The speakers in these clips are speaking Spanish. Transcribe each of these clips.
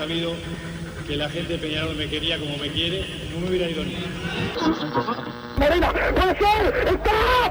sabido que la gente de Peñarol me quería como me quiere, no me hubiera ido ni. Marina, puede ser, está,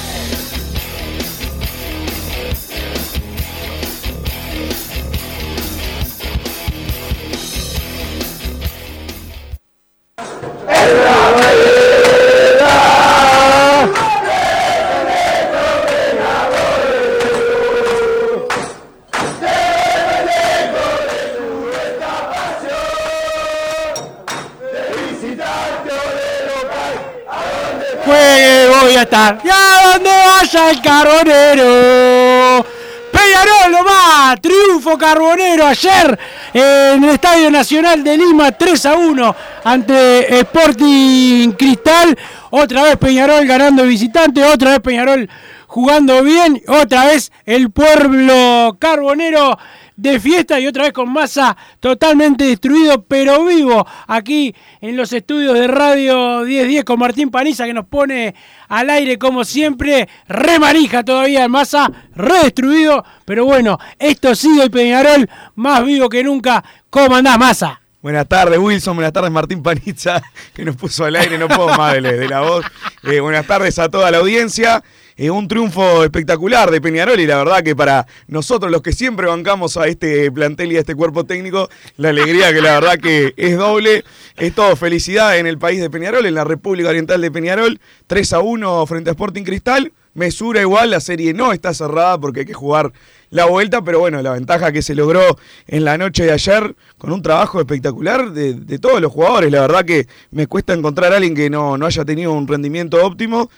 Vaya el carbonero. Peñarol nomás, triunfo carbonero ayer en el Estadio Nacional de Lima 3 a 1 ante Sporting Cristal. Otra vez Peñarol ganando visitante, otra vez Peñarol jugando bien, otra vez el pueblo carbonero de fiesta y otra vez con masa totalmente destruido, pero vivo aquí en los estudios de Radio 1010 con Martín Paniza que nos pone al aire como siempre, re manija todavía en masa, re destruido, pero bueno, esto sigue el Peñarol más vivo que nunca. ¿Cómo andás, masa? Buenas tardes, Wilson. Buenas tardes, Martín Panizza, que nos puso al aire. No puedo más de, de la voz. Eh, buenas tardes a toda la audiencia. Eh, un triunfo espectacular de Peñarol y la verdad que para nosotros, los que siempre bancamos a este plantel y a este cuerpo técnico, la alegría que la verdad que es doble. Es todo felicidad en el país de Peñarol, en la República Oriental de Peñarol. 3 a 1 frente a Sporting Cristal. Mesura igual, la serie no está cerrada porque hay que jugar la vuelta, pero bueno, la ventaja que se logró en la noche de ayer con un trabajo espectacular de, de todos los jugadores. La verdad que me cuesta encontrar a alguien que no, no haya tenido un rendimiento óptimo.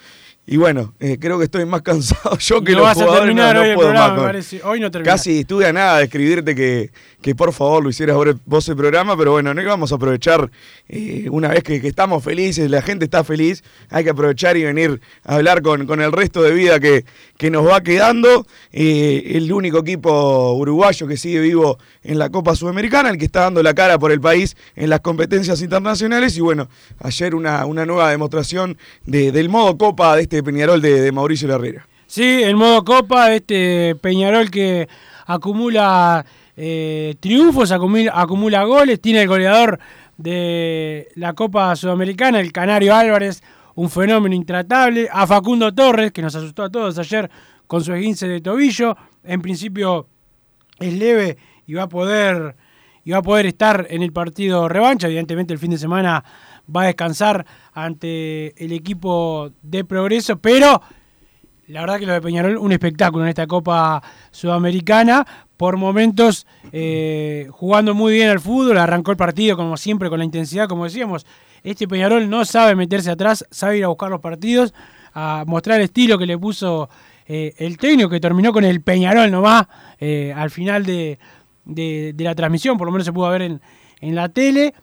Y bueno, eh, creo que estoy más cansado yo que No los vas a jugadores. terminar no, no hoy el puedo programa, más parece. Hoy no. Casi estuve a nada de escribirte que, que por favor lo hicieras vos- vos el programa, pero bueno, no íbamos a aprovechar eh, una vez que, que estamos felices, la gente está feliz, hay que aprovechar y venir a hablar con, con el resto de vida que, que nos va quedando. Eh, el único equipo uruguayo que sigue vivo en la Copa Sudamericana, el que está dando la cara por el país en las competencias internacionales. Y bueno, ayer una, una nueva demostración de- del modo Copa de este Peñarol de, Mauricio Herrera. Sí, en modo Copa, este Peñarol que acumula eh, triunfos, acumula, acumula goles, tiene el goleador de la Copa Sudamericana, el Canario Álvarez, un fenómeno intratable, a Facundo Torres, que nos asustó a todos ayer con su esguince de tobillo, en principio es leve y va a poder y va a poder estar en el partido revancha, evidentemente el fin de semana va a descansar ante el equipo de Progreso, pero la verdad que lo de Peñarol, un espectáculo en esta Copa Sudamericana. Por momentos eh, jugando muy bien al fútbol, arrancó el partido como siempre con la intensidad, como decíamos. Este Peñarol no sabe meterse atrás, sabe ir a buscar los partidos, a mostrar el estilo que le puso eh, el técnico, que terminó con el Peñarol nomás eh, al final de, de- de la transmisión, por lo menos se pudo ver en, en la tele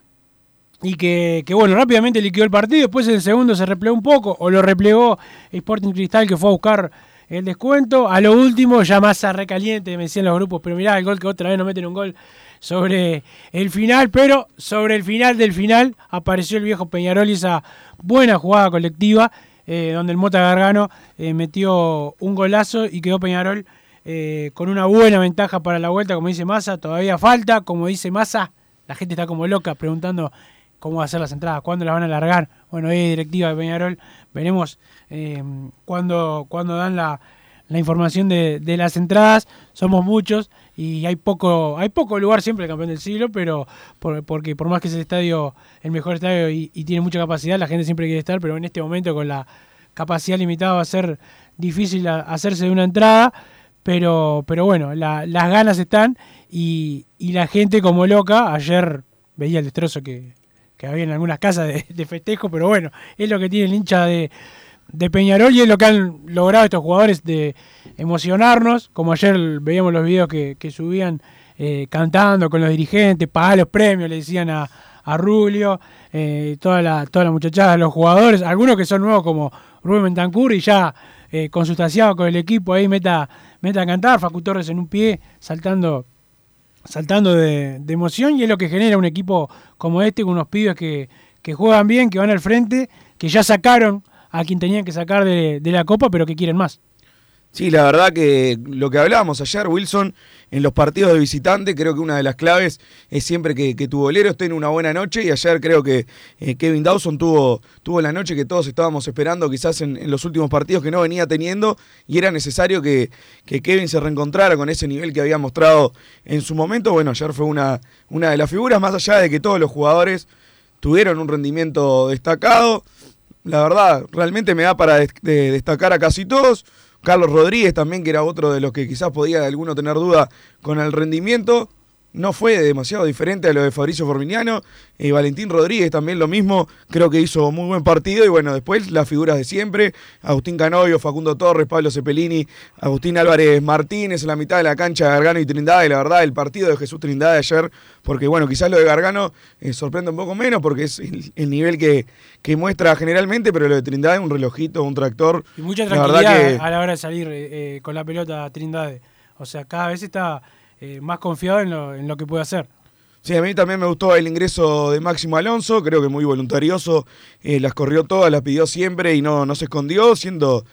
y que, que, bueno, rápidamente liquidó el partido, después en el segundo se replegó un poco, o lo replegó Sporting Cristal que fue a buscar el descuento, a lo último ya masa recaliente, me decían los grupos, pero mirá el gol que otra vez no meten un gol sobre el final, pero sobre el final del final apareció el viejo Peñarol y esa buena jugada colectiva, eh, donde el Mota Gargano eh, metió un golazo y quedó Peñarol eh, con una buena ventaja para la vuelta, como dice Massa, todavía falta, como dice Massa, la gente está como loca preguntando cómo va a ser las entradas, cuándo las van a alargar. Bueno, hay directiva de Peñarol, veremos eh, cuándo, dan la, la información de, de las entradas. Somos muchos y hay poco, hay poco lugar siempre el campeón del siglo, pero por- porque por más que es el estadio, el mejor estadio y, tiene mucha capacidad, la gente siempre quiere estar, pero en este momento con la capacidad limitada va a ser difícil hacerse de una entrada. Pero, pero bueno, la- las ganas están y, y la gente como loca, ayer veía el destrozo que, que había en algunas casas de, festejo, pero bueno, es lo que tiene el hincha de, Peñarol y es lo que han logrado estos jugadores de emocionarnos, como ayer veíamos los videos que, subían eh, cantando con los dirigentes, pagar los premios, le decían a, a Rulio, eh, toda, la, toda los jugadores, algunos que son nuevos como Rubén Bentancur y ya eh, consustanciado con el equipo ahí meta, meta a cantar, Facu Torres en un pie, saltando saltando de, emoción y es lo que genera un equipo como este, con unos pibes que, que juegan bien, que van al frente, que ya sacaron a quien tenían que sacar de, de la Copa, pero que quieren más. Sí, la verdad que lo que hablábamos ayer, Wilson, en los partidos de visitante, creo que una de las claves es siempre que, tu bolero esté en una buena noche y ayer creo que eh, Kevin Dawson tuvo, tuvo la noche que todos estábamos esperando quizás en, los últimos partidos que no venía teniendo y era necesario que, que, Kevin se reencontrara con ese nivel que había mostrado en su momento. Bueno, ayer fue una, una de las figuras, más allá de que todos los jugadores tuvieron un rendimiento destacado. La verdad, realmente me da para de destacar a casi todos. Carlos Rodríguez también, que era otro de los que quizás podía alguno tener duda con el rendimiento. No fue demasiado diferente a lo de Fabricio Forminiano. Eh, Valentín Rodríguez también lo mismo. Creo que hizo muy buen partido. Y bueno, después las figuras de siempre. Agustín Canovio, Facundo Torres, Pablo Cepelini, Agustín Álvarez Martínez en la mitad de la cancha, Gargano y Trindade. La verdad, el partido de Jesús Trindade ayer, porque bueno, quizás lo de Gargano eh, sorprende un poco menos porque es el, el nivel que, que, muestra generalmente, pero lo de Trindade, un relojito, un tractor. Y mucha tranquilidad la que... a la hora de salir eh, con la pelota Trindade. O sea, cada vez está eh, más confiado en lo, en lo, que puede hacer. Sí, a mí también me gustó el ingreso de Máximo Alonso, creo que muy voluntarioso, eh, las corrió todas, las pidió siempre y no, no se escondió, siendo,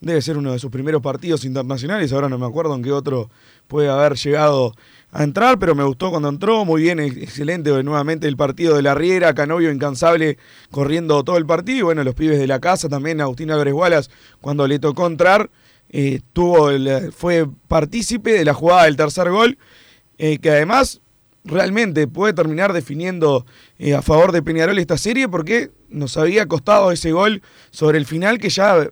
debe ser uno de sus primeros partidos internacionales, ahora no me acuerdo en qué otro puede haber llegado a entrar, pero me gustó cuando entró, muy bien, excelente nuevamente el partido de la Riera, Canovio incansable corriendo todo el partido, y bueno, los pibes de la casa también, Agustín Álvarez Wallace, cuando le tocó entrar, eh, tuvo el, fue partícipe de la jugada del tercer gol, eh, que además realmente puede terminar definiendo eh, a favor de Peñarol esta serie porque nos había costado ese gol sobre el final que ya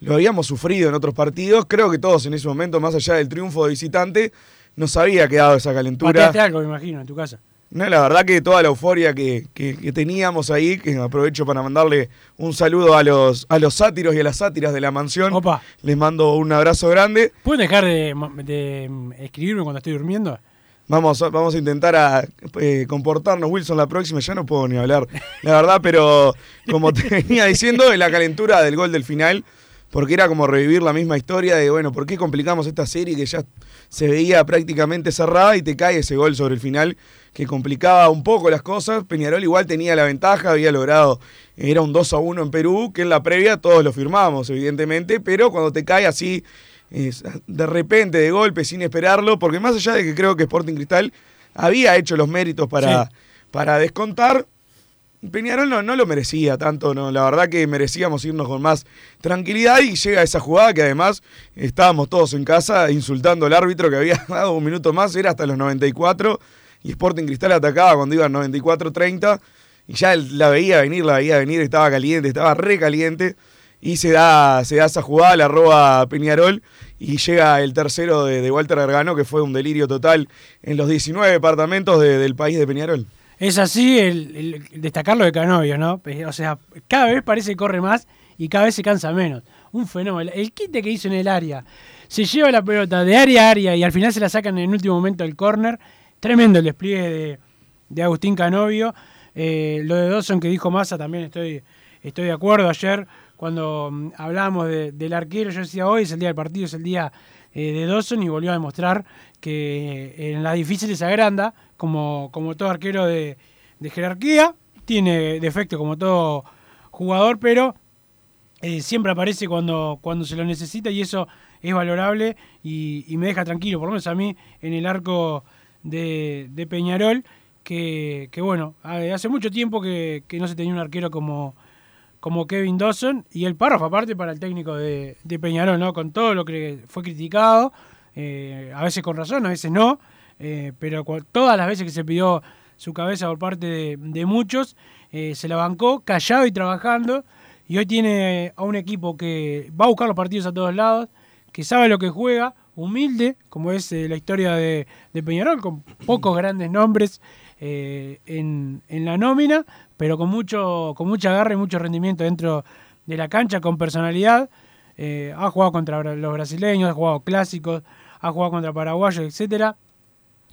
lo habíamos sufrido en otros partidos. Creo que todos en ese momento, más allá del triunfo de visitante, nos había quedado esa calentura. Algo, me imagino, en tu casa. No, la verdad que toda la euforia que, que, que, teníamos ahí, que aprovecho para mandarle un saludo a los, a los sátiros y a las sátiras de la mansión. Opa. Les mando un abrazo grande. ¿Pueden dejar de, de escribirme cuando estoy durmiendo? Vamos, vamos a intentar a, eh, comportarnos, Wilson, la próxima. Ya no puedo ni hablar, la verdad, pero como te venía diciendo, en la calentura del gol del final, porque era como revivir la misma historia de, bueno, ¿por qué complicamos esta serie que ya se veía prácticamente cerrada y te cae ese gol sobre el final que complicaba un poco las cosas? Peñarol igual tenía la ventaja, había logrado, era un 2 a 1 en Perú, que en la previa todos lo firmamos, evidentemente, pero cuando te cae así de repente, de golpe, sin esperarlo, porque más allá de que creo que Sporting Cristal había hecho los méritos para, sí. para descontar, Peñarol no, no, lo merecía tanto, no, la verdad que merecíamos irnos con más tranquilidad y llega esa jugada que además estábamos todos en casa insultando al árbitro que había dado un minuto más, era hasta los 94 y Sporting Cristal atacaba cuando iba a 94-30 y ya la veía venir, la veía venir, estaba caliente, estaba re caliente y se da, se da esa jugada, la roba Peñarol y llega el tercero de, Walter Gargano que fue un delirio total en los 19 departamentos de, del país de Peñarol. Es así el, el, destacarlo de Canovio, ¿no? O sea, cada vez parece que corre más y cada vez se cansa menos. Un fenómeno. El quite que hizo en el área. Se lleva la pelota de área a área y al final se la sacan en el último momento del córner. Tremendo el despliegue de, de Agustín Canovio. Eh, lo de Dawson que dijo Massa también estoy, estoy de acuerdo. Ayer cuando um, hablábamos de, del arquero, yo decía hoy es el día del partido, es el día eh, de Dawson y volvió a demostrar que en la difícil se agranda, como, como todo arquero de, de jerarquía, tiene defecto como todo jugador, pero eh, siempre aparece cuando, cuando se lo necesita y eso es valorable y, me deja tranquilo, por lo menos a mí, en el arco de, de Peñarol, que, que, bueno, hace mucho tiempo que, que, no se tenía un arquero como, como Kevin Dawson y el párrafo aparte para el técnico de, de Peñarol, ¿no? Con todo lo que fue criticado, eh, a veces con razón, a veces no, eh, pero todas las veces que se pidió su cabeza por parte de, muchos, eh, se la bancó callado y trabajando, y hoy tiene a un equipo que va a buscar los partidos a todos lados, que sabe lo que juega, humilde, como es eh, la historia de, de, Peñarol, con pocos grandes nombres eh, en, en la nómina, pero con mucho, con mucha garra y mucho rendimiento dentro de la cancha, con personalidad. Eh, ha jugado contra los brasileños, ha jugado clásicos, ha jugado contra paraguayos, etcétera.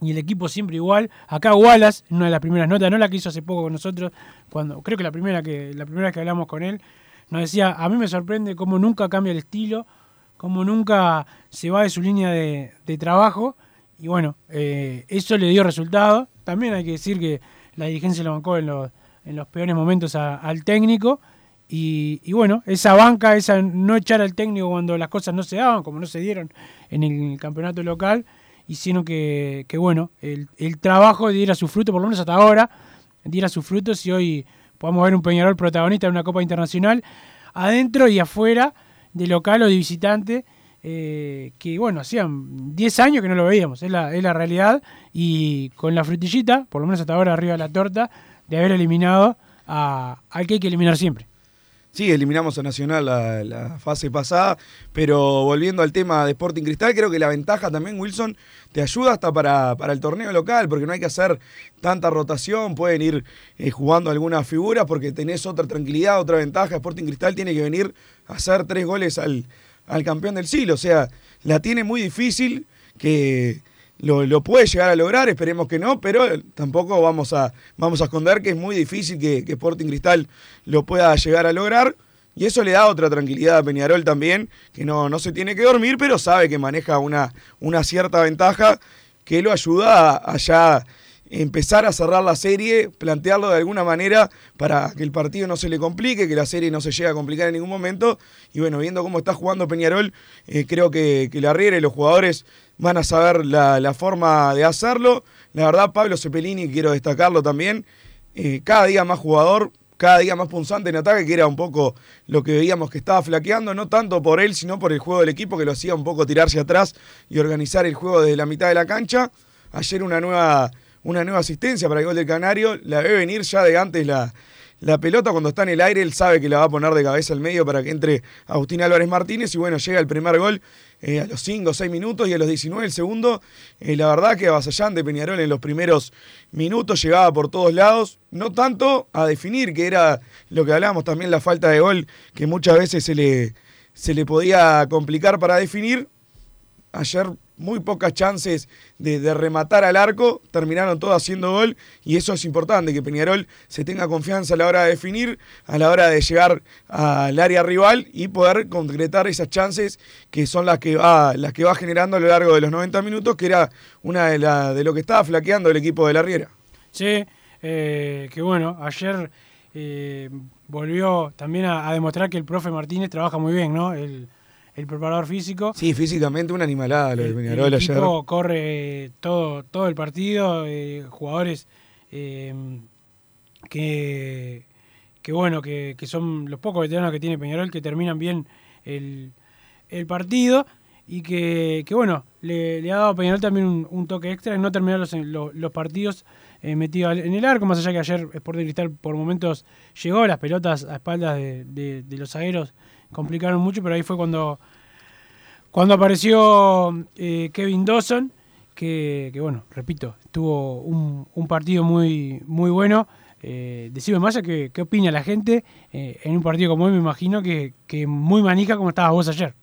Y el equipo siempre igual. Acá Wallace, una de las primeras notas, no la que hizo hace poco con nosotros, cuando creo que la primera que la primera que hablamos con él, nos decía, a mí me sorprende cómo nunca cambia el estilo, cómo nunca se va de su línea de, de trabajo. Y bueno, eh, eso le dio resultado. También hay que decir que la dirigencia lo bancó en los, en los peores momentos al técnico. Y, y bueno, esa banca, esa no echar al técnico cuando las cosas no se daban, como no se dieron en el campeonato local, hicieron que, que bueno, el, el trabajo diera su fruto, por lo menos hasta ahora, diera sus frutos y hoy podamos ver un Peñarol protagonista en una Copa Internacional, adentro y afuera, de local o de visitante, eh, que bueno, hacían 10 años que no lo veíamos, es la, es la realidad, y con la frutillita, por lo menos hasta ahora arriba de la torta, de haber eliminado a, al que hay que eliminar siempre. Sí, eliminamos a Nacional la, la fase pasada, pero volviendo al tema de Sporting Cristal, creo que la ventaja también, Wilson, te ayuda hasta para, para el torneo local, porque no hay que hacer tanta rotación, pueden ir eh, jugando algunas figuras, porque tenés otra tranquilidad, otra ventaja. Sporting Cristal tiene que venir a hacer tres goles al, al campeón del siglo, o sea, la tiene muy difícil, que lo, lo puede llegar a lograr, esperemos que no, pero tampoco vamos a, vamos a esconder que es muy difícil que, que Sporting Cristal lo pueda llegar a lograr. Y eso le da otra tranquilidad a Peñarol también, que no, no se tiene que dormir, pero sabe que maneja una, una cierta ventaja que lo ayuda a, a ya empezar a cerrar la serie, plantearlo de alguna manera para que el partido no se le complique, que la serie no se llegue a complicar en ningún momento. Y bueno, viendo cómo está jugando Peñarol, eh, creo que, que la Riera y los jugadores van a saber la, la forma de hacerlo. La verdad, Pablo Cepelini, quiero destacarlo también, eh, cada día más jugador, cada día más punzante en ataque, que era un poco lo que veíamos que estaba flaqueando, no tanto por él, sino por el juego del equipo, que lo hacía un poco tirarse atrás y organizar el juego desde la mitad de la cancha. Ayer una nueva, una nueva asistencia para el gol del Canario, la ve venir ya de antes la, la pelota cuando está en el aire, él sabe que la va a poner de cabeza al medio para que entre Agustín Álvarez Martínez y bueno, llega el primer gol eh, a los 5 o 6 minutos y a los 19 el segundo. Eh, la verdad que avasallante Peñarol en los primeros minutos, llegaba por todos lados, no tanto a definir, que era lo que hablábamos también, la falta de gol que muchas veces se le, se le podía complicar para definir. Ayer muy pocas chances de, rematar al arco, terminaron todos haciendo gol y eso es importante, que Peñarol se tenga confianza a la hora de definir, a la hora de llegar al área rival y poder concretar esas chances que son las que va, las que va generando a lo largo de los 90 minutos, que era una de, la, de lo que estaba flaqueando el equipo de la Riera. Sí, eh, que bueno, ayer eh, volvió también a, demostrar que el profe Martínez trabaja muy bien, ¿no? El preparador físico. Sí, físicamente una animalada lo de Peñarol el ayer. corre todo, todo el partido, eh, jugadores eh, que, que bueno, que, que, son los pocos veteranos que tiene Peñarol que terminan bien el, el partido y que, que bueno, le, le, ha dado a Peñarol también un, un toque extra en no terminar los, los, los partidos eh, metido en el arco, más allá que ayer Sporting Cristal por momentos llegó, las pelotas a espaldas de, de, de los zagueros complicaron mucho, pero ahí fue cuando, cuando apareció eh, Kevin Dawson, que, que, bueno, repito, tuvo un, un partido muy, muy bueno. Eh, decime más qué, qué opina la gente eh, en un partido como hoy, me imagino que, que muy manija como estabas vos ayer.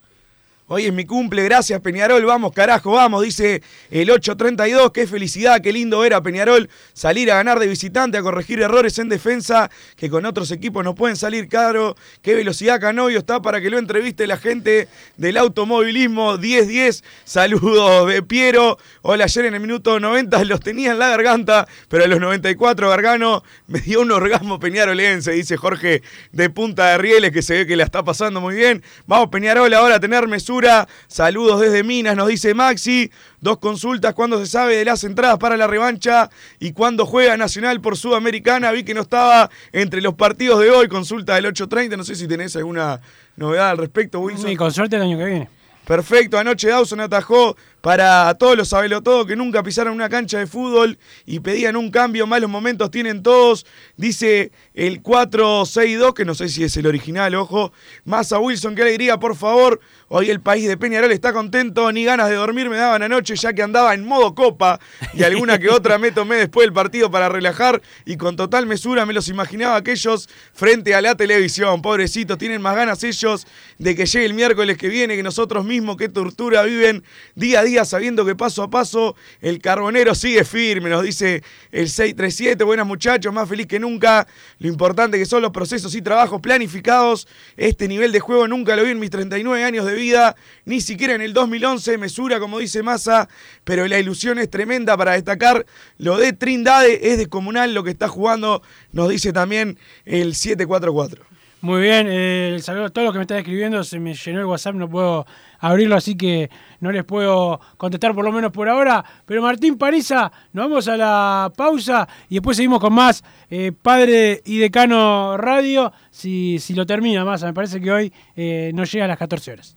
Hoy es mi cumple, gracias Peñarol, vamos carajo, vamos, dice el 832, qué felicidad, qué lindo ver a Peñarol salir a ganar de visitante, a corregir errores en defensa que con otros equipos no pueden salir caro, qué velocidad Canovio está para que lo entreviste la gente del automovilismo, 10-10, saludos de Piero, hola, ayer en el minuto 90 los tenía en la garganta, pero a los 94 Gargano me dio un orgasmo peñarolense, dice Jorge de Punta de Rieles, que se ve que la está pasando muy bien, vamos Peñarol ahora a tener mesura Saludos desde Minas, nos dice Maxi. Dos consultas, ¿cuándo se sabe de las entradas para la revancha? Y cuándo juega Nacional por Sudamericana. Vi que no estaba entre los partidos de hoy. Consulta del 8.30. No sé si tenés alguna novedad al respecto, Wilson. Sí, con suerte el año que viene. Perfecto, anoche Dawson atajó Para todos los todo que nunca pisaron una cancha de fútbol y pedían un cambio, malos momentos tienen todos. Dice el 462, que no sé si es el original, ojo. Massa Wilson, qué alegría, por favor. Hoy el país de Peñarol está contento, ni ganas de dormir me daban anoche ya que andaba en modo copa y alguna que otra me tomé después del partido para relajar y con total mesura me los imaginaba aquellos frente a la televisión. Pobrecitos, tienen más ganas ellos de que llegue el miércoles que viene que nosotros mismos, qué tortura viven día a día sabiendo que paso a paso el carbonero sigue firme, nos dice el 637. Buenas muchachos, más feliz que nunca. Lo importante que son los procesos y trabajos planificados. Este nivel de juego nunca lo vi en mis 39 años de vida, ni siquiera en el 2011, mesura como dice Massa, pero la ilusión es tremenda para destacar. Lo de Trindade es descomunal lo que está jugando, nos dice también el 744. Muy bien, eh, el saludo a todos los que me están escribiendo, se me llenó el WhatsApp, no puedo abrirlo, así que no les puedo contestar por lo menos por ahora. Pero Martín Pariza, nos vamos a la pausa y después seguimos con más eh, Padre y Decano Radio, si, si lo termina más, me parece que hoy eh, no llega a las 14 horas.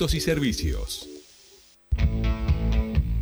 y servicios.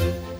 you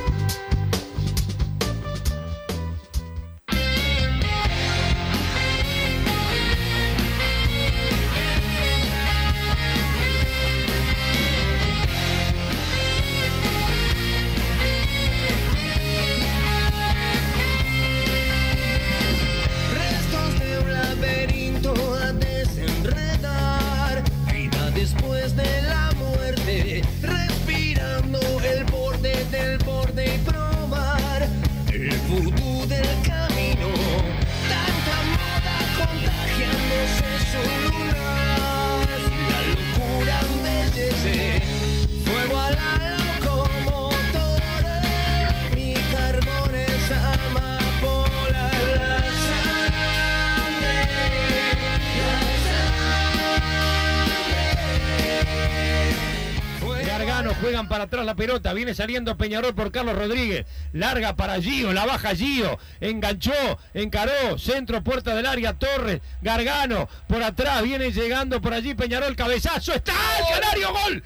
Saliendo Peñarol por Carlos Rodríguez, larga para Gio, la baja Gio, enganchó, encaró, centro, puerta del área, Torres, Gargano, por atrás, viene llegando por allí Peñarol, cabezazo, está el Canario, gol,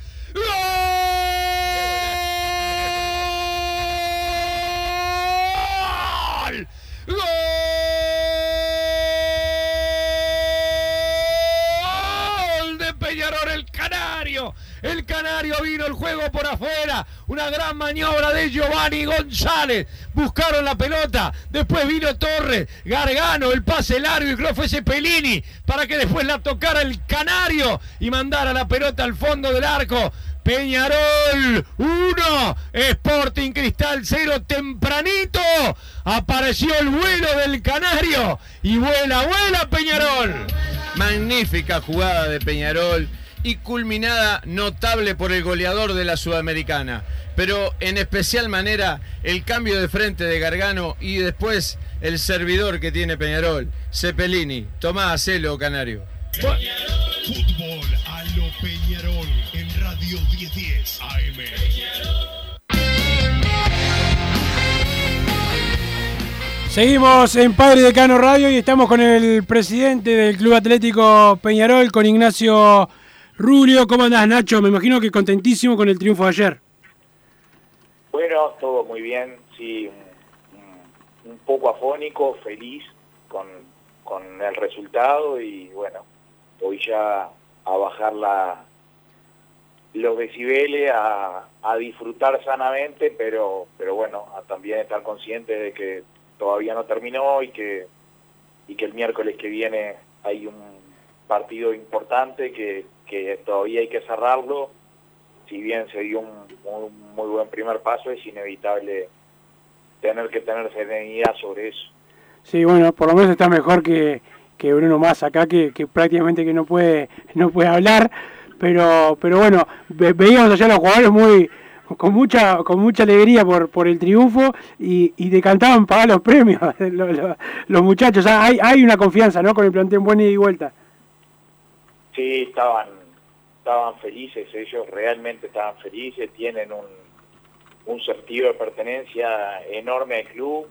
el Canario vino el juego por afuera. Una gran maniobra de Giovanni González. Buscaron la pelota. Después vino Torres. Gargano, el pase largo y creo fue Cepelini para que después la tocara el Canario y mandara la pelota al fondo del arco. Peñarol 1, Sporting Cristal 0, tempranito apareció el vuelo del Canario y vuela, vuela Peñarol. Magnífica jugada de Peñarol y culminada notable por el goleador de la Sudamericana. Pero en especial manera el cambio de frente de Gargano y después el servidor que tiene Peñarol, Cepelini. Tomá, hacelo, Canario. Fútbol a lo Peñarol en Radio 1010 AM. Seguimos en Padre Decano Radio y estamos con el presidente del Club Atlético Peñarol, con Ignacio Rubio. ¿Cómo andás, Nacho? Me imagino que contentísimo con el triunfo de ayer. Bueno, todo muy bien, sí, un, poco afónico, feliz con, con el resultado y bueno, voy ya a bajar la, los decibeles, a, a disfrutar sanamente, pero, pero bueno, a también estar consciente de que todavía no terminó y que, y que el miércoles que viene hay un partido importante que, que todavía hay que cerrarlo si bien se dio un, muy buen primer paso, es inevitable tener que tener serenidad sobre eso. Sí, bueno, por lo menos está mejor que, que Bruno Más acá, que, que prácticamente que no puede, no puede hablar, pero, pero bueno, ve- veíamos allá a los jugadores muy con mucha con mucha alegría por, por el triunfo y, y te cantaban pagar los premios los, muchachos. Ah, hay, hay una confianza, ¿no? Con el plantel buen ida y vuelta. Sí, estaban, estaban felices, ellos realmente estaban felices, tienen un, un sentido de pertenencia enorme al club,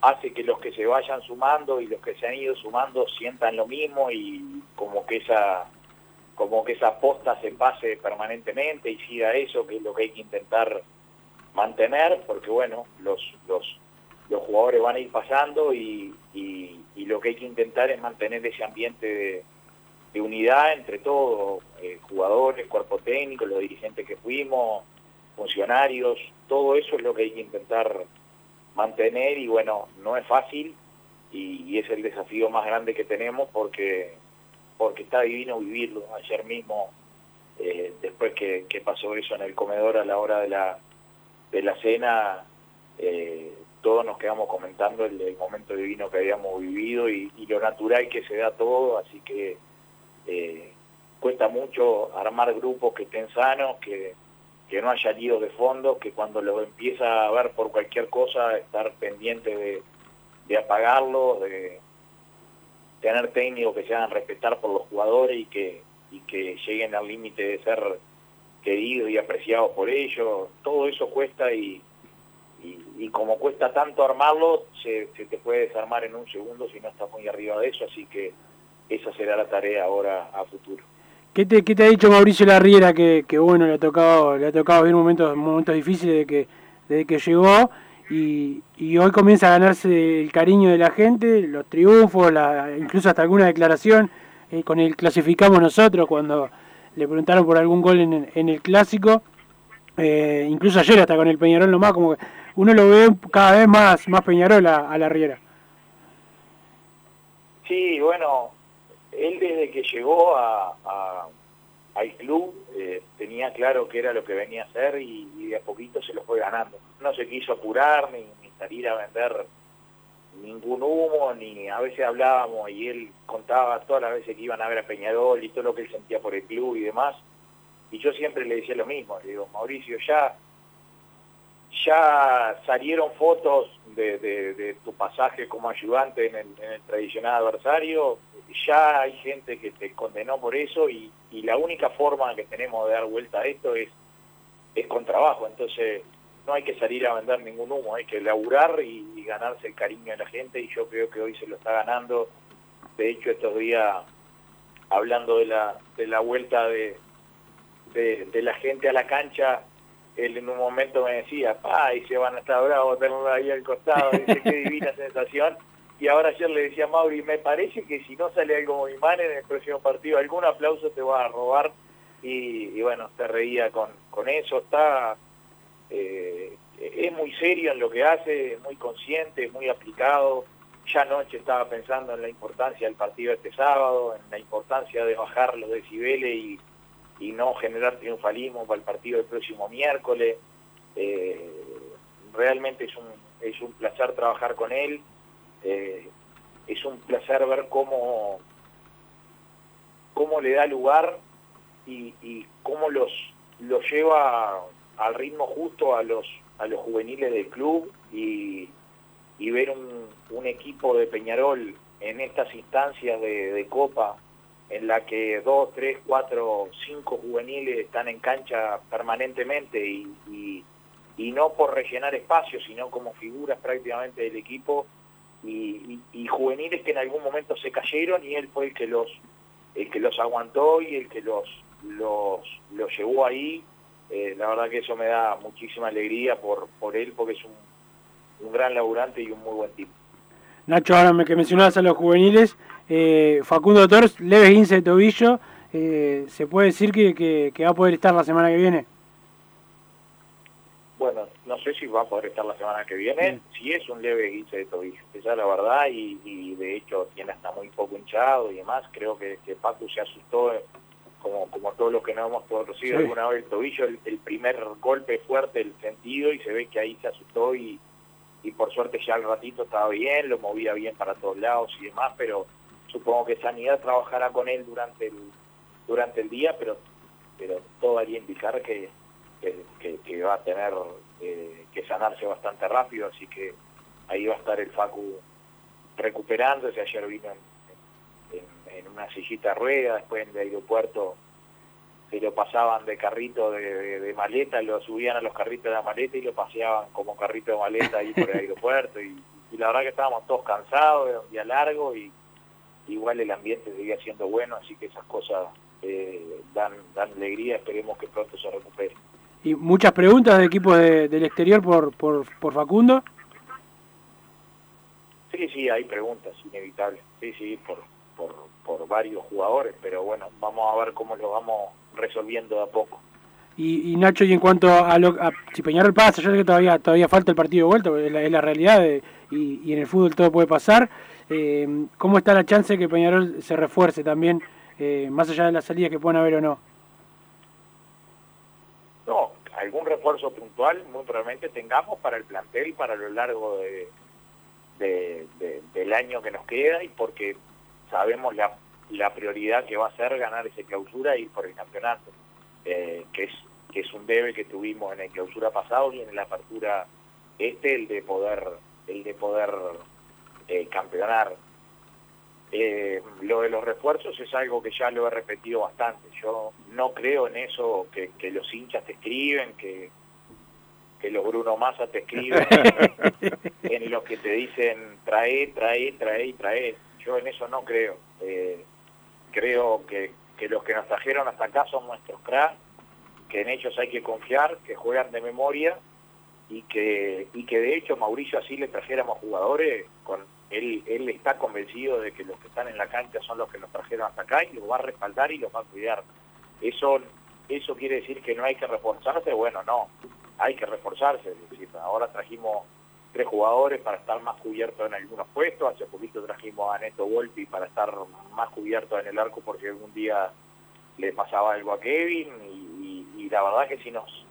hace que los que se vayan sumando y los que se han ido sumando sientan lo mismo y como que esa como que esa posta se pase permanentemente y siga eso, que es lo que hay que intentar mantener, porque bueno, los, los, los jugadores van a ir pasando y, y, y lo que hay que intentar es mantener ese ambiente de, de unidad entre todos, eh, jugadores, cuerpo técnico, los dirigentes que fuimos, funcionarios, todo eso es lo que hay que intentar mantener y bueno, no es fácil y, es el desafío más grande que tenemos porque porque está divino vivirlo. Ayer mismo, eh, después que, pasó eso en el comedor a la hora de la, de la cena, eh, todos nos quedamos comentando el, momento divino que habíamos vivido y lo natural que se da todo, así que eh, cuesta mucho armar grupos que estén sanos, que, que no haya líos de fondo, que cuando lo empieza a ver por cualquier cosa, estar pendiente de, de apagarlo, de tener técnicos que se hagan respetar por los jugadores y que, y que lleguen al límite de ser queridos y apreciados por ellos, todo eso cuesta y, y, y como cuesta tanto armarlo, se, se te puede desarmar en un segundo si no estás muy arriba de eso, así que esa será la tarea ahora a futuro. ¿Qué te, qué te ha dicho Mauricio Larriera que, que bueno, le ha tocado, le ha tocado vivir momentos, momentos difíciles de que, desde que llegó y, y hoy comienza a ganarse el cariño de la gente, los triunfos, la, incluso hasta alguna declaración eh, con el clasificamos nosotros cuando le preguntaron por algún gol en, en el clásico, eh, incluso ayer hasta con el Peñarol nomás, como que uno lo ve cada vez más, más Peñarol a, a Larriera. Sí, bueno, él desde que llegó a, al club eh, tenía claro que era lo que venía a hacer y, de a poquito se lo fue ganando. No se quiso apurar ni, ni salir a vender ningún humo, ni a veces hablábamos y él contaba todas las veces que iban a ver a Peñarol y todo lo que él sentía por el club y demás. Y yo siempre le decía lo mismo, le digo, Mauricio, ya, ya salieron fotos de, tu pasaje como ayudante en el, tradicional adversario, ya hay gente que te condenó por eso y, la única forma que tenemos de dar vuelta a esto es, es con trabajo, entonces no hay que salir a vender ningún humo, hay que laburar y, ganarse el cariño de la gente. Y yo creo que hoy se lo está ganando. De hecho, estos días, hablando de la, de la vuelta de, de la gente a la cancha, él en un momento me decía, pa, y se van a estar bravos, tenerlo ahí al costado, dice, qué divina sensación. Y ahora ayer le decía a Mauri, me parece que si no sale algo muy mal en el próximo partido, algún aplauso te va a robar. Y, y bueno, se reía con, con eso, está eh, es muy serio en lo que hace, es muy consciente, muy aplicado. Ya anoche estaba pensando en la importancia del partido este sábado, en la importancia de bajar los decibeles y, y no generar triunfalismo para el partido del próximo miércoles. Eh, realmente es un, es un placer trabajar con él, eh, es un placer ver cómo, cómo le da lugar y, cómo los, los lleva al ritmo justo a los, a los juveniles del club y, ver un, equipo de Peñarol en estas instancias de Copa en la que dos, tres, cuatro, cinco juveniles están en cancha permanentemente y, y, no por rellenar espacios, sino como figuras prácticamente del equipo y, y- juveniles que en algún momento se cayeron y él fue el que los el que los aguantó y el que los los, los llevó ahí. Eh, la verdad que eso me da muchísima alegría por, por él porque es un, un gran laburante y un muy buen tipo. Nacho, ahora que mencionabas a los juveniles, eh, Facundo Tors, leve 15 de tobillo, eh, ¿se puede decir que, que- que va a poder estar la semana que viene? Bueno, no sé si va a poder estar la semana que viene, si es un leve guice de tobillo, esa es la verdad, y, y de hecho tiene hasta muy poco hinchado y demás, creo que, que Paco se asustó como, como todos los que no hemos torcido Sí. alguna vez el tobillo, el, el primer golpe fuerte, el sentido, y se ve que ahí se asustó y, y por suerte ya al ratito estaba bien, lo movía bien para todos lados y demás, pero supongo que Sanidad trabajará con él durante el, durante el día, pero, pero todo haría indicar que, que, que- que va a tener eh, que sanarse bastante rápido, así que ahí va a estar el Facu recuperándose, ayer vino en, en- en una sillita de rueda, después en el aeropuerto se lo pasaban de carrito de, de- de maleta, lo subían a los carritos de la maleta y lo paseaban como carrito de maleta ahí por el aeropuerto. Y, y la verdad que estábamos todos cansados, era un día largo y igual el ambiente seguía siendo bueno, así que esas cosas eh, dan, dan alegría, esperemos que pronto se recupere. Y muchas preguntas de equipos de- del exterior por, por, por Facundo. Sí, sí, hay preguntas inevitables, sí, sí, por, por, por varios jugadores, pero bueno, vamos a ver cómo lo vamos resolviendo de a poco. Y, y Nacho, y en cuanto a, lo, a si Peñarol pasa, yo sé que todavía todavía falta el partido de vuelta, es la, es la realidad de- y, y en el fútbol todo puede pasar. Eh, ¿Cómo está la chance de que Peñarol se refuerce también, eh, más allá de las salidas que puedan haber o no? No, algún refuerzo puntual muy probablemente tengamos para el plantel para lo largo de, de- de- del año que nos queda y porque sabemos la, la prioridad que va a ser ganar ese clausura y ir por el campeonato, eh, que es que es un debe que tuvimos en el clausura pasado y en la apertura este el de poder el de poder eh, campeonar eh, lo de los refuerzos es algo que ya lo he repetido bastante. Yo no creo en eso que, que los hinchas te escriben, que, que los Bruno Massa te escriben, en los que te dicen trae, trae, trae y trae. Yo en eso no creo. Eh, creo que, que los que nos trajeron hasta acá son nuestros cracks, que en ellos hay que confiar, que juegan de memoria y que, y que de hecho Mauricio así le trajéramos jugadores, con él, está convencido de que los que están en la cancha son los que nos trajeron hasta acá y los va a respaldar y los va a cuidar. Eso, eso quiere decir que no hay que reforzarse, bueno, no, hay que reforzarse. Es decir, ahora trajimos tres jugadores para estar más cubiertos en algunos puestos, hace poquito trajimos a Neto Volpi para estar más cubiertos en el arco porque algún día le pasaba algo a Kevin y, la verdad que si nos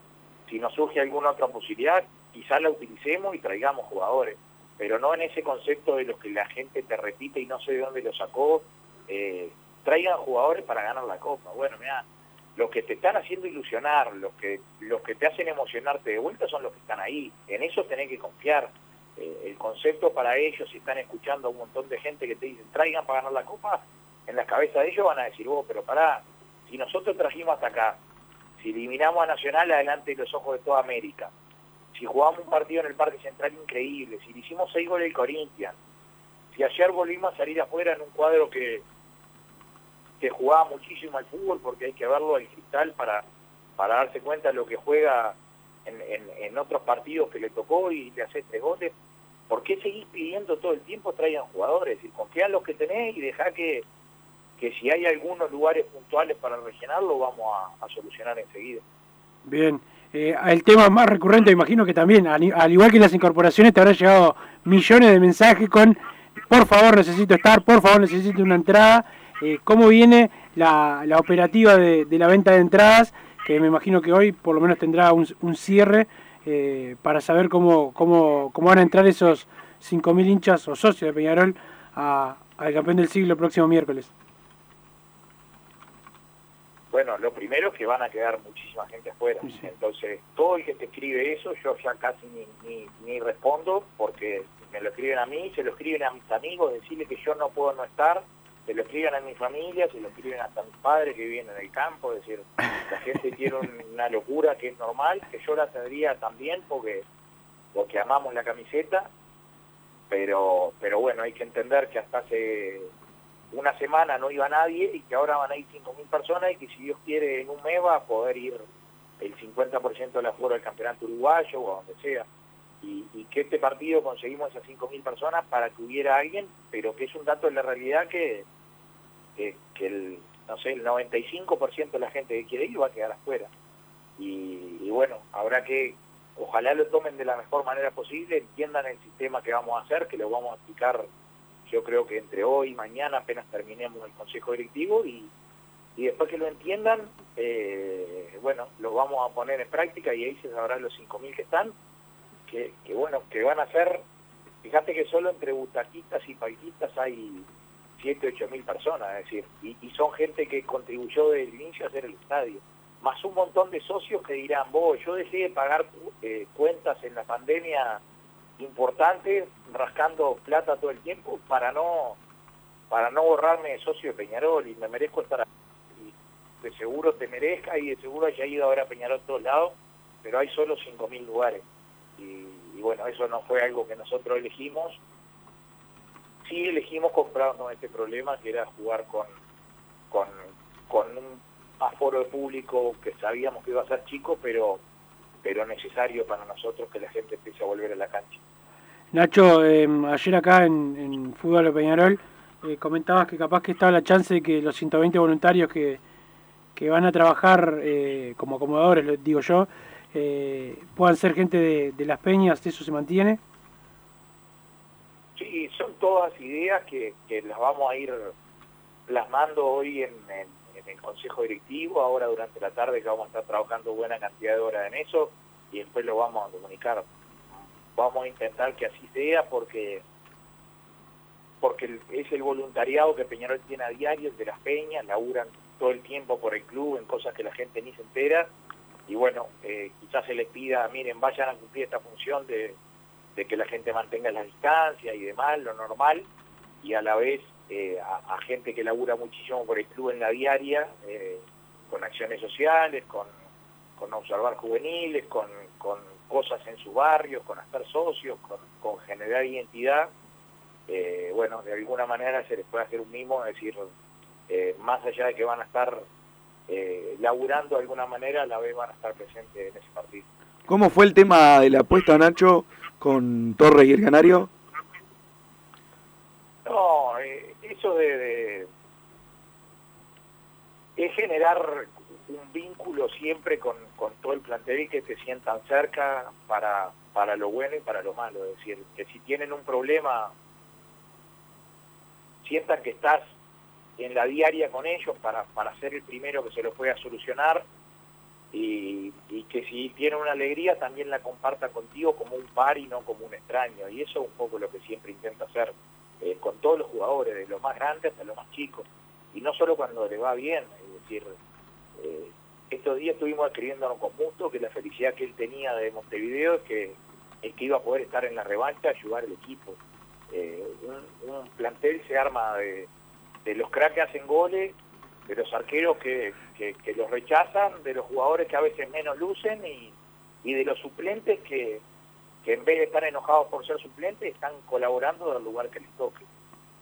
si nos surge alguna otra posibilidad quizás la utilicemos y traigamos jugadores pero no en ese concepto de los que la gente te repite y no sé de dónde lo sacó eh, traigan jugadores para ganar la copa. Bueno mira los que te están haciendo ilusionar los que los que te hacen emocionarte de vuelta son los que están ahí. En eso tenés que confiar. Eh, el concepto para ellos si están escuchando a un montón de gente que te dicen traigan para ganar la copa en la cabeza de ellos van a decir vos pero pará si nosotros trajimos hasta acá, si eliminamos a Nacional adelante de los ojos de toda América, si jugamos un partido en el Parque Central increíble, si le hicimos seis goles al Corinthians, si ayer volvimos a salir afuera en un cuadro que, que jugaba muchísimo al fútbol, porque hay que verlo al cristal para, para darse cuenta de lo que juega en, en- otros partidos que le tocó y le hace tres goles, ¿por qué seguís pidiendo todo el tiempo traigan jugadores? Es decir, confía en los que tenés y dejá que, que si hay algunos lugares puntuales para rellenarlo, vamos a, a solucionar enseguida. Bien. Eh, el tema más recurrente, imagino que también, al, al igual que las incorporaciones, te habrán llegado millones de mensajes con por favor necesito estar, por favor necesito una entrada. Eh, ¿Cómo viene la, la operativa de, la venta de entradas? Que me imagino que hoy por lo menos tendrá un, cierre eh, para saber cómo, cómo, cómo van a entrar esos 5.000 hinchas o socios de Peñarol al campeón del siglo el próximo miércoles. Bueno, lo primero es que van a quedar muchísima gente afuera. Entonces, todo el que te escribe eso, yo ya casi ni, ni, ni respondo porque me lo escriben a mí, se lo escriben a mis amigos, decirle que yo no puedo no estar, se lo escriben a mi familia, se lo escriben hasta a mis padres que viven en el campo, es decir, la gente tiene un- una locura que es normal, que yo la tendría también porque, porque amamos la camiseta, pero, pero bueno, hay que entender que hasta hace una semana no iba nadie y que ahora van a ir 5.000 personas y que si Dios quiere en un mes va a poder ir el 50% de la fuera del campeonato uruguayo o a donde sea. Y, que este partido conseguimos esas 5.000 personas para que hubiera alguien, pero que es un dato de la realidad que, que, que el, no sé, el 95% de la gente que quiere ir va a quedar afuera. Y, y bueno, habrá que, ojalá lo tomen de la mejor manera posible, entiendan el sistema que vamos a hacer, que lo vamos a explicar yo creo que entre hoy y mañana apenas terminemos el consejo directivo y, y después que lo entiendan, eh, bueno, lo vamos a poner en práctica y ahí se sabrán los 5.000 que están, que, bueno, que van a ser, fíjate que solo entre butaquistas y paquistas hay 7, 8 mil personas, es decir, y, y son gente que contribuyó desde el inicio a hacer el estadio, más un montón de socios que dirán, vos, yo dejé de pagar eh, cuentas en la pandemia importantes, rascando plata todo el tiempo para no para no borrarme de socio de Peñarol y me merezco estar aquí. De seguro te merezca y de seguro haya ido a ver a Peñarol a todos lados, pero hay solo 5.000 lugares. Y, y bueno, eso no fue algo que nosotros elegimos, sí elegimos comprarnos este problema que era jugar con, con, con un aforo de público que sabíamos que iba a ser chico, pero, pero necesario para nosotros que la gente empiece a volver a la cancha. Nacho, eh, ayer acá en, en Fútbol de Peñarol eh, comentabas que capaz que estaba la chance de que los 120 voluntarios que, que van a trabajar eh, como acomodadores, lo digo yo, eh, puedan ser gente de, de las peñas, ¿eso se mantiene? Sí, son todas ideas que, que las vamos a ir plasmando hoy en, en, en el Consejo Directivo, ahora durante la tarde que vamos a estar trabajando buena cantidad de horas en eso y después lo vamos a comunicar. Vamos a intentar que así sea porque porque es el voluntariado que Peñarol tiene a diario, de las peñas, laburan todo el tiempo por el club en cosas que la gente ni se entera y bueno, eh, quizás se les pida, miren, vayan a cumplir esta función de, de que la gente mantenga la distancia y demás, lo normal, y a la vez eh, a, a gente que labura muchísimo por el club en la diaria, eh, con acciones sociales, con, con observar juveniles, con, con cosas en su barrio, con hacer socios, con, con generar identidad, eh, bueno, de alguna manera se les puede hacer un mimo, es decir, más allá de que van a estar laburando de alguna manera, a la vez van a estar presentes en ese partido. ¿Cómo fue el tema de la apuesta, Nacho, con Torres y el Canario? No, eh, eso de, generar un vínculo siempre con, con todo el plantel y que te sientan cerca para, para lo bueno y para lo malo. Es decir, que si tienen un problema, sientan que estás en la diaria con ellos para, para ser el primero que se lo pueda solucionar y, y que si tienen una alegría también la comparta contigo como un par y no como un extraño. Y eso es un poco lo que siempre intento hacer eh, con todos los jugadores, de los más grandes hasta los más chicos. Y no solo cuando le va bien, es decir, eh, estos días estuvimos escribiéndonos con Musto que la felicidad que él tenía de Montevideo es que, es que iba a poder estar en la revancha, ayudar al equipo. Eh, un, plantel se arma de, los cracks que hacen goles, de los arqueros que, los rechazan, de los jugadores que a veces menos lucen y de los suplentes que, que en vez de estar enojados por ser suplentes están colaborando del lugar que les toque.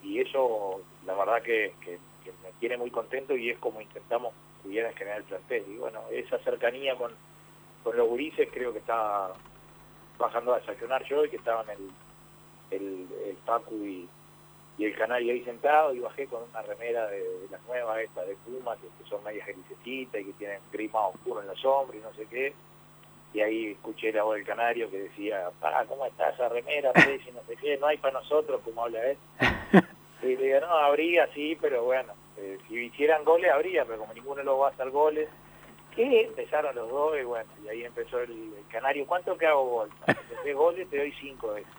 Y eso la verdad que, me tiene muy contento y es como intentamos cuidar en general el plantel. Y bueno, esa cercanía con, con los gurises creo que está bajando a desayunar yo y que estaban el, el, el Pacu y, y el Canario ahí sentado y bajé con una remera de, las nuevas estas de Puma que, son medias grisecitas y que tienen gris más oscuro en los hombros y no sé qué y ahí escuché la voz del Canario que decía pará cómo está esa remera no sé qué no hay para nosotros como habla él y le digo no habría sí pero bueno eh, si hicieran goles habría pero como ninguno lo va a hacer goles que empezaron los dos y bueno y ahí empezó el, el Canario ¿cuánto que hago gol? Haces goles te doy cinco veces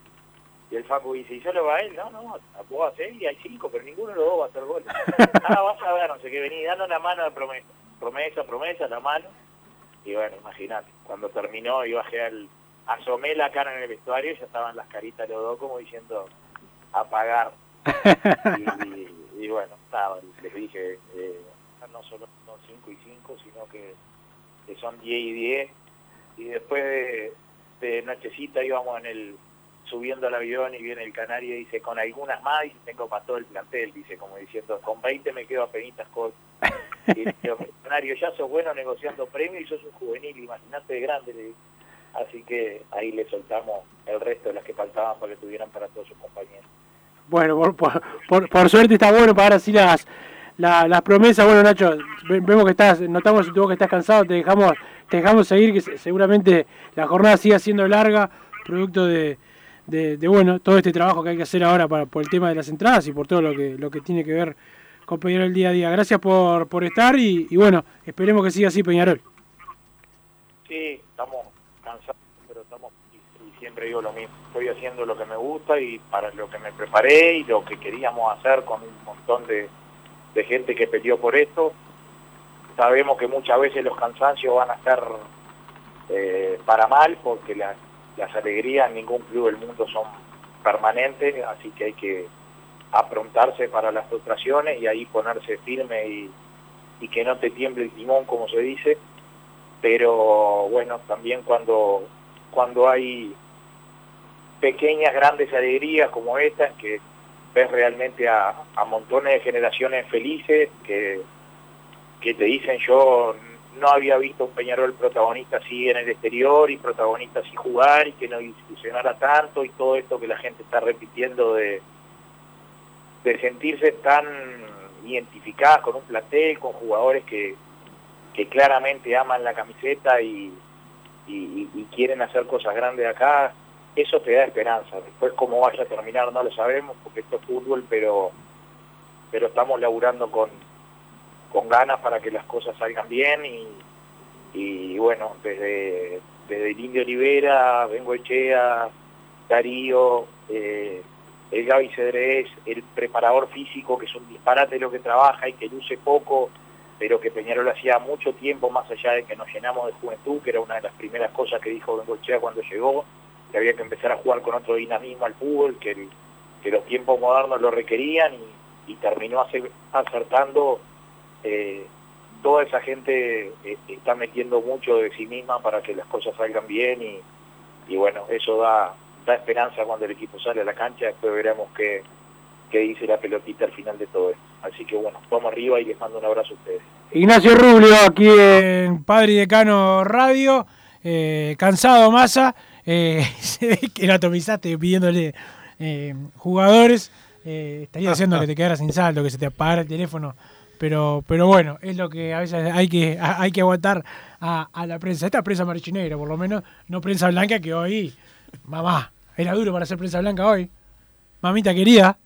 y el Facu dice, ¿y solo va a él? No, no, puedo hacer y hay cinco, pero ninguno de los dos va a hacer goles. ah, vas a ver, no sé qué, vení, dando la mano de promesa. Promesa, promesa, la mano. Y bueno, imagínate, cuando terminó y bajé al... Asomé la cara en el vestuario y ya estaban las caritas los dos como diciendo, apagar. y, y- y bueno, nada, les dije, eh, no solo son 5 y 5, sino que, que son 10 y 10. Y después de, de nochecita íbamos en el subiendo al avión y viene el canario y dice, con algunas más, dice, tengo para todo el plantel, dice, como diciendo, con 20 me quedo a penitas con... Y canario, ya sos bueno negociando premios y sos un juvenil, imagínate de grande, le digo. Así que ahí le soltamos el resto de las que faltaban para que tuvieran para todos sus compañeros. Bueno, por, por, por- suerte está bueno para ahora sí las, la- las promesas. Bueno, Nacho, ve- vemos que estás, notamos que estás cansado, te dejamos, te dejamos seguir, que se- seguramente la jornada siga siendo larga, producto de, de, de, bueno, todo este trabajo que hay que hacer ahora para, por el tema de las entradas y por todo lo que, lo que tiene que ver con Peñarol el día a día. Gracias por, por estar y, bueno, esperemos que siga así Peñarol. Sí, estamos cansados, pero estamos, y, y siempre digo lo mismo, estoy haciendo lo que me gusta y para lo que me preparé y lo que queríamos hacer con un montón de, de gente que peleó por esto. Sabemos que muchas veces los cansancios van a estar eh, para mal porque las, las alegrías en ningún club del mundo son permanentes, así que hay que aprontarse para las frustraciones y ahí ponerse firme y, que no te tiemble el timón, como se dice. Pero bueno, también cuando, cuando hay pequeñas, grandes alegrías como esta, en que ves realmente a, a montones de generaciones felices que, que te dicen yo no había visto un Peñarol protagonista así en el exterior y protagonista así jugar y que no discusionara tanto y todo esto que la gente está repitiendo de, de sentirse tan identificadas con un plantel, con jugadores que, que claramente aman la camiseta y, y, y quieren hacer cosas grandes acá, eso te da esperanza. Después cómo vaya a terminar no lo sabemos porque esto es fútbol, pero, pero estamos laburando con, con ganas para que las cosas salgan bien y, y bueno, desde, desde el Indio Olivera, Bengo Echea, Darío, eh, el Gaby Cedrés, el preparador físico, que es un disparate lo que trabaja y que luce poco, pero que Peñarol hacía mucho tiempo, más allá de que nos llenamos de juventud, que era una de las primeras cosas que dijo Bengochea cuando llegó, que había que empezar a jugar con otro dinamismo al fútbol, que, que los tiempos modernos lo requerían y, terminó ace- acertando. Eh, toda esa gente eh, está metiendo mucho de sí misma para que las cosas salgan bien y, y bueno, eso da, esperanza cuando el equipo sale a la cancha, después veremos qué, qué dice la pelotita al final de todo esto. Así que bueno, vamos arriba y les mando un abrazo a ustedes. Ignacio Rubio aquí en Padre y Decano Radio, eh, cansado masa, eh, se ve que lo atomizaste pidiéndole eh, jugadores, eh, estaría haciendo que te quedaras sin saldo, que se te apagara el teléfono, pero, pero bueno, es lo que a veces hay que, a- hay que aguantar a, a la prensa, esta prensa marichinegra por lo menos, no prensa blanca que hoy, mamá, era duro para hacer prensa blanca hoy, mamita querida,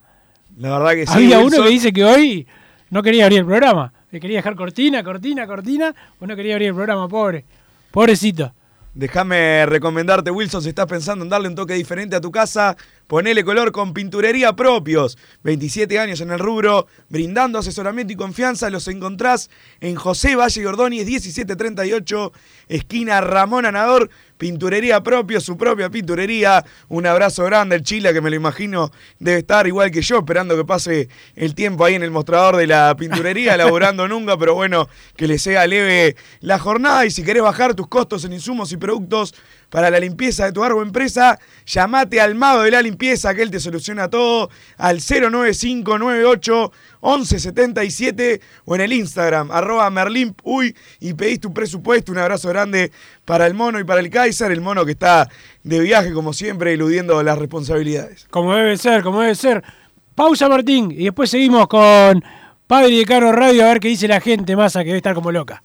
La verdad que sí. había uno que dice que hoy no quería abrir el programa. Que quería dejar cortina, cortina, cortina. O no quería abrir el programa, pobre. Pobrecito. Déjame recomendarte, Wilson, si estás pensando en darle un toque diferente a tu casa, ponele color con pinturería propios. 27 años en el rubro, brindando asesoramiento y confianza, los encontrás en José Valle Gordóñez 1738, esquina Ramón Anador, pinturería propio, su propia pinturería. Un abrazo grande al Chila, que me lo imagino debe estar igual que yo, esperando que pase el tiempo ahí en el mostrador de la pinturería, laburando nunca, pero bueno, que le sea leve la jornada. Y si querés bajar tus costos en insumos y productos para la limpieza de tu árbol empresa, llamate al mago de la limpieza, que él te soluciona todo, al 09598 1177 o en el Instagram, arroba merlimp, uy, y pedís tu presupuesto. Un abrazo grande para el mono y para el Kaiser, el mono que está de viaje como siempre, eludiendo las responsabilidades. Como debe ser, como debe ser. Pausa, Martín. Y después seguimos con Padre y Decano Radio a ver qué dice la gente masa que debe estar como loca.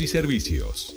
y servicios.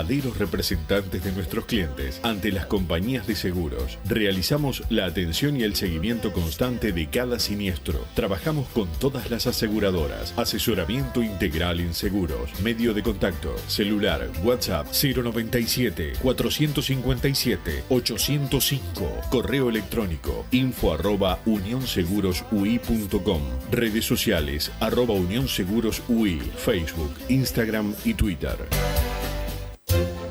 verdaderos representantes de nuestros clientes ante las compañías de seguros. Realizamos la atención y el seguimiento constante de cada siniestro. Trabajamos con todas las aseguradoras. Asesoramiento integral en seguros. Medio de contacto. Celular. WhatsApp 097 457 805. Correo electrónico info arroba unionSegurosUI.com. Redes sociales arroba unionSegurosUI. Facebook, Instagram y Twitter. you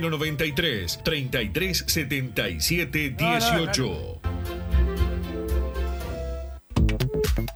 093 33 77 18.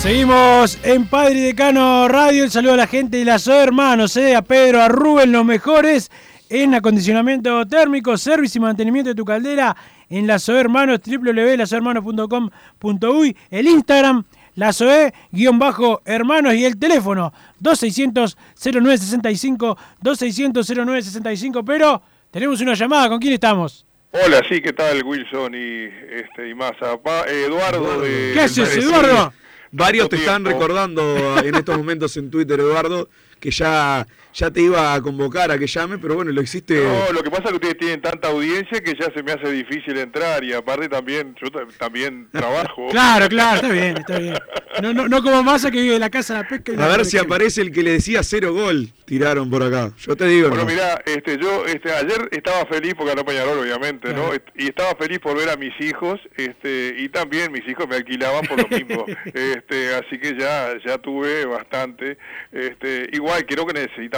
Seguimos en Padre y Decano Radio. El saludo a la gente de las hermanos, eh, a Pedro, a Rubén, los mejores en acondicionamiento térmico, servicio y mantenimiento de tu caldera en la SOE Hermanos, www.lasohermanos.com.uy, el Instagram, la SOE, guion bajo hermanos y el teléfono 2600-0965, 2600-0965, pero tenemos una llamada, ¿con quién estamos? Hola, sí, ¿qué tal Wilson y este y Massa? Eduardo de... ¿Qué haces, Eduardo? Varios te están recordando en estos momentos en Twitter, Eduardo, que ya, ya te iba a convocar a que llame, pero bueno, lo hiciste. No, lo que pasa es que ustedes tienen tanta audiencia que ya se me hace difícil entrar y aparte también, yo ta- también trabajo. Claro, claro, está bien, está bien. No, no, no como Massa que vive en la casa de la pesca. y A la ver si aparece el que le decía cero gol. Tiraron por acá. Yo te digo, Bueno, no. mirá, este, yo este, ayer estaba feliz porque ganó Peñarol, obviamente, ¿no? Y estaba feliz por ver a mis hijos, este, y también mis hijos me alquilaban por lo mismo. este, así que ya, ya tuve bastante. Este, igual creo que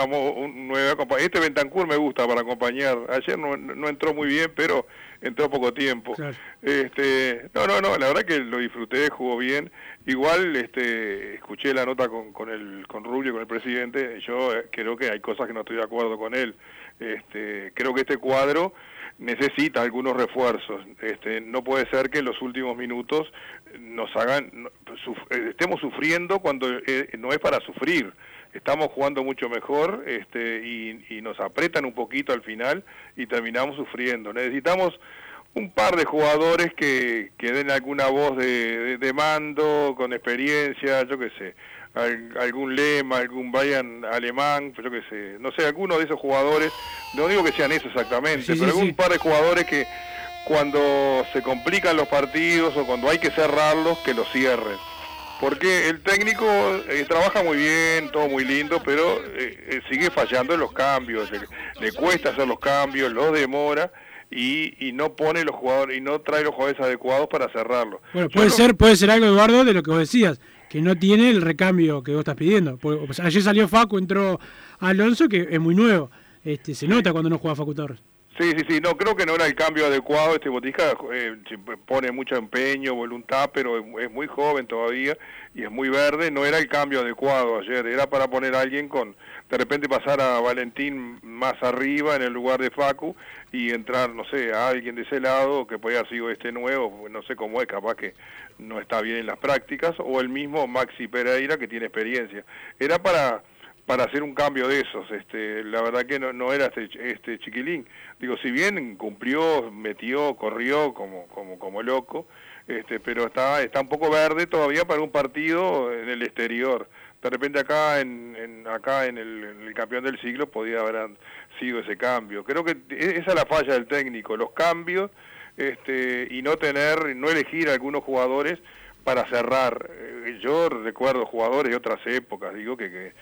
un nuevo acompañante. Este Bentancur me gusta para acompañar. Ayer no, no entró muy bien, pero entró poco tiempo. Este, no, no, no, la verdad que lo disfruté, jugó bien. Igual este, escuché la nota con, con, el, con Rubio, con el presidente. Yo eh, creo que hay cosas que no estoy de acuerdo con él. Este, creo que este cuadro necesita algunos refuerzos. Este, no puede ser que en los últimos minutos nos hagan, suf- eh, estemos sufriendo cuando eh, no es para sufrir. Estamos jugando mucho mejor este, y, y nos apretan un poquito al final y terminamos sufriendo. Necesitamos un par de jugadores que, que den alguna voz de, de- de mando, con experiencia, yo qué sé, al- algún lema, algún Bayern alemán, yo qué sé, no sé, alguno de esos jugadores, no digo que sean eso exactamente, Sí, sí, pero algún sí. par de jugadores que cuando se complican los partidos o cuando hay que cerrarlos, que los cierren. Porque el técnico eh, trabaja muy bien, todo muy lindo, pero eh, eh, sigue fallando en los cambios, le, le cuesta hacer los cambios, los demora y, y no pone los jugadores y no trae los jugadores adecuados para cerrarlo. Bueno, puede ser, puede ser algo, Eduardo, de lo que vos decías, que no tiene el recambio que vos estás pidiendo. Porque, sea, ayer salió Facu, entró Alonso, que es muy nuevo. Este, se nota cuando no juega Facu Torres. Sí, sí, sí, no, creo que no era el cambio adecuado. Este Botija eh, pone mucho empeño, voluntad, pero es, muy joven todavía y es muy verde. No era el cambio adecuado ayer, era para poner a alguien con, de repente pasar a Valentín más arriba en el lugar de Facu y entrar, no sé, a alguien de ese lado que podía haber sido este nuevo, no sé cómo es, capaz que no está bien en las prácticas, o el mismo Maxi Pereira que tiene experiencia. Era para para hacer un cambio de esos. Este, la verdad que no, no era este, este chiquilín. Digo, si bien cumplió, metió, corrió como, como, como loco, este, pero está, está un poco verde todavía para un partido en el exterior. De repente acá en, en acá en el, campeón del siglo podía haber sido ese cambio. Creo que e- esa es la falla del técnico, los cambios este, y no tener, no elegir algunos jugadores para cerrar. Eh, Yo recuerdo jugadores de otras épocas, digo que, que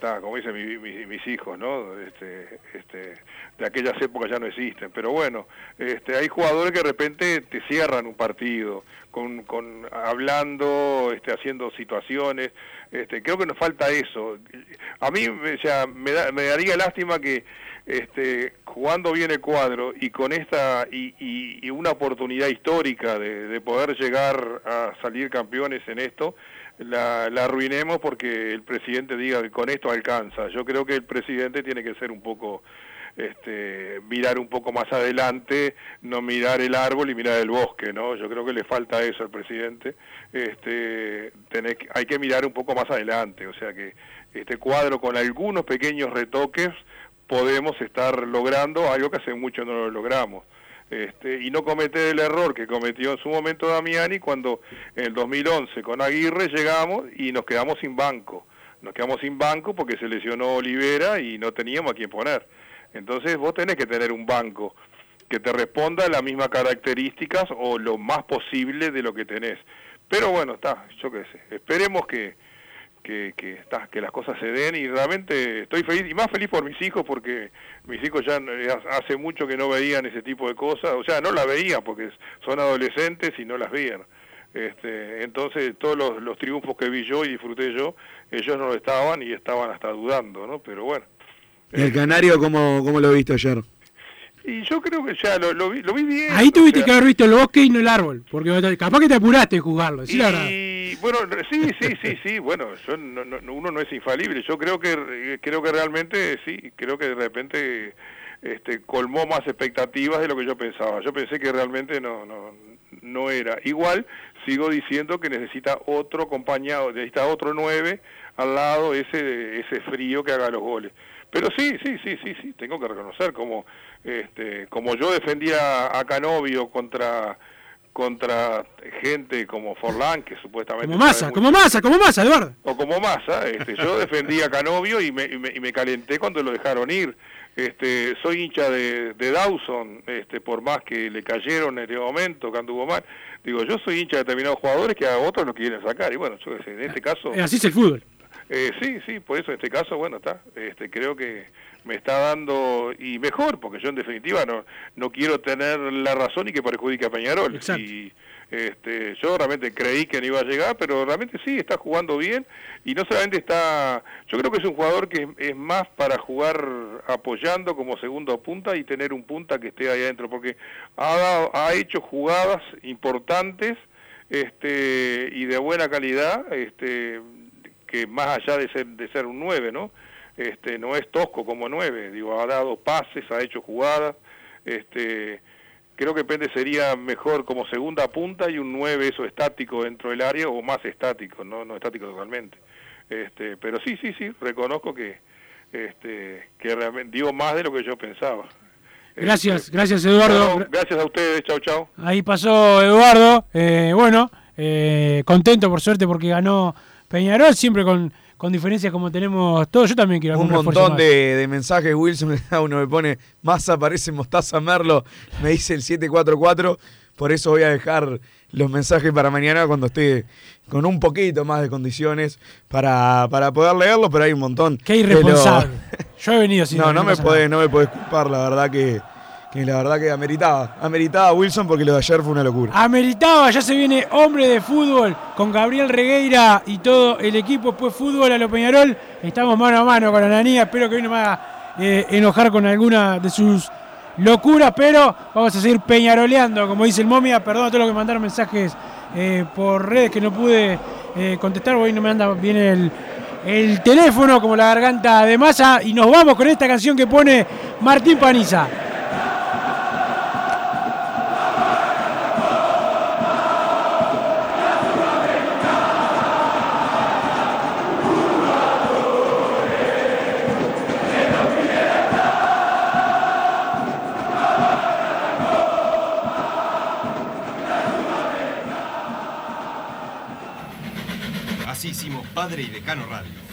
está, como dicen mi- mi- mis hijos, ¿no? Este, este, de aquellas épocas ya no existen, pero bueno, este, hay jugadores que de repente te cierran un partido, con, con hablando, este, haciendo situaciones, este, creo que nos falta eso. A mí o sea, me, da- me daría lástima que este, jugando bien el cuadro y con esta y, y- y una oportunidad histórica de, de poder llegar a salir campeones en esto, la, la arruinemos porque el presidente diga que con esto alcanza. Yo creo que el presidente tiene que ser un poco, este, mirar un poco más adelante, no mirar el árbol y mirar el bosque, ¿no? Yo creo que le falta eso al presidente. Este, tenés hay que mirar un poco más adelante, o sea que este cuadro con algunos pequeños retoques podemos estar logrando algo que hace mucho no lo logramos. Este, y no cometer el error que cometió en su momento Damiani cuando en el 2011 con Aguirre llegamos y nos quedamos sin banco. Nos quedamos sin banco porque se lesionó Olivera y no teníamos a quién poner. Entonces vos tenés que tener un banco que te responda a las mismas características o lo más posible de lo que tenés. Pero bueno, está, yo qué sé. Esperemos que, que, que, está, que las cosas se den y realmente estoy feliz y más feliz por mis hijos porque mis hijos ya eh, hace mucho que no veían ese tipo de cosas, o sea, no las veían porque son adolescentes y no las veían. Este, entonces todos los, los triunfos que vi yo y disfruté yo, ellos no lo estaban y estaban hasta dudando, ¿no? Pero bueno. ¿Y el Canario cómo, cómo lo viste ayer? Y yo creo que ya lo, lo vi, lo vi bien. Ahí o tuviste sea, que haber visto el bosque y no el árbol. Porque capaz que te apuraste en jugarlo. Sí, la verdad. Bueno, sí, sí, sí, sí, bueno, yo no- no- uno no es infalible. Yo creo que eh, creo que realmente sí, creo que de repente este, colmó más expectativas de lo que yo pensaba. Yo pensé que realmente no, no, no era. Igual sigo diciendo que necesita otro acompañado, necesita otro nueve al lado, ese, ese frío que haga los goles. Pero sí, sí, sí, sí, sí, tengo que reconocer como, este, como yo defendía a Canovio contra contra gente como Forlán, que supuestamente... Como masa, como masa, como masa, Eduardo. O como masa, este, yo defendí a Canovio y me, y me, y me calenté cuando lo dejaron ir. Este, soy hincha de, de Dawson, este, por más que le cayeron en este momento, que anduvo mal. Digo, yo soy hincha de determinados jugadores que a otros lo quieren sacar. Y bueno, yo en este caso... Eh, Así es el fútbol. Eh, sí, sí, por eso en este caso, bueno, está. Este, creo que me está dando, y mejor, porque yo en definitiva no, no quiero tener la razón y que perjudique a Peñarol. Y este, yo realmente creí que no iba a llegar, pero realmente sí, está jugando bien y no solamente está, yo creo que es un jugador que es, es más para jugar apoyando como segundo punta y tener un punta que esté ahí adentro, porque ha, dado- ha hecho jugadas importantes este, y de buena calidad, este, que más allá de ser, de ser un 9, ¿no? Este, no es tosco como 9, digo, ha dado pases, ha hecho jugadas, este, creo que Pende sería mejor como segunda punta y un 9 eso estático dentro del área o más estático, no, no estático totalmente. Este, pero sí, sí, sí, reconozco que, este, que realmente digo más de lo que yo pensaba. Gracias, gracias Eduardo. Bueno, gracias a ustedes, chau, chau. Ahí pasó Eduardo. eh, bueno, eh, contento por suerte porque ganó Peñarol, siempre con, con diferencias como tenemos todos. Yo también quiero Un montón de, de mensajes, Wilson. Uno me pone, Massa parece Mostaza Merlo, me dice el 744. Por eso voy a dejar los mensajes para mañana cuando esté con un poquito más de condiciones para, para poder leerlos, pero hay un montón. Qué irresponsable. Yo he venido sin No, no me podés, no me podés culpar, la verdad que, que la verdad que ameritaba. Ameritaba Wilson porque lo de ayer fue una locura. Ameritaba, ya se viene hombre de fútbol con Gabriel Regueira y todo el equipo. Pues fútbol a lo Peñarol. Estamos mano a mano con Ananía. Espero que hoy no me haga eh, enojar con alguna de sus locuras, pero vamos a seguir peñaroleando, como dice el momia. Perdón a todos los que mandaron mensajes eh, por redes que no pude eh, contestar. Hoy no me anda bien el, el teléfono como la garganta de masa. Y nos vamos con esta canción que pone Martín Paniza.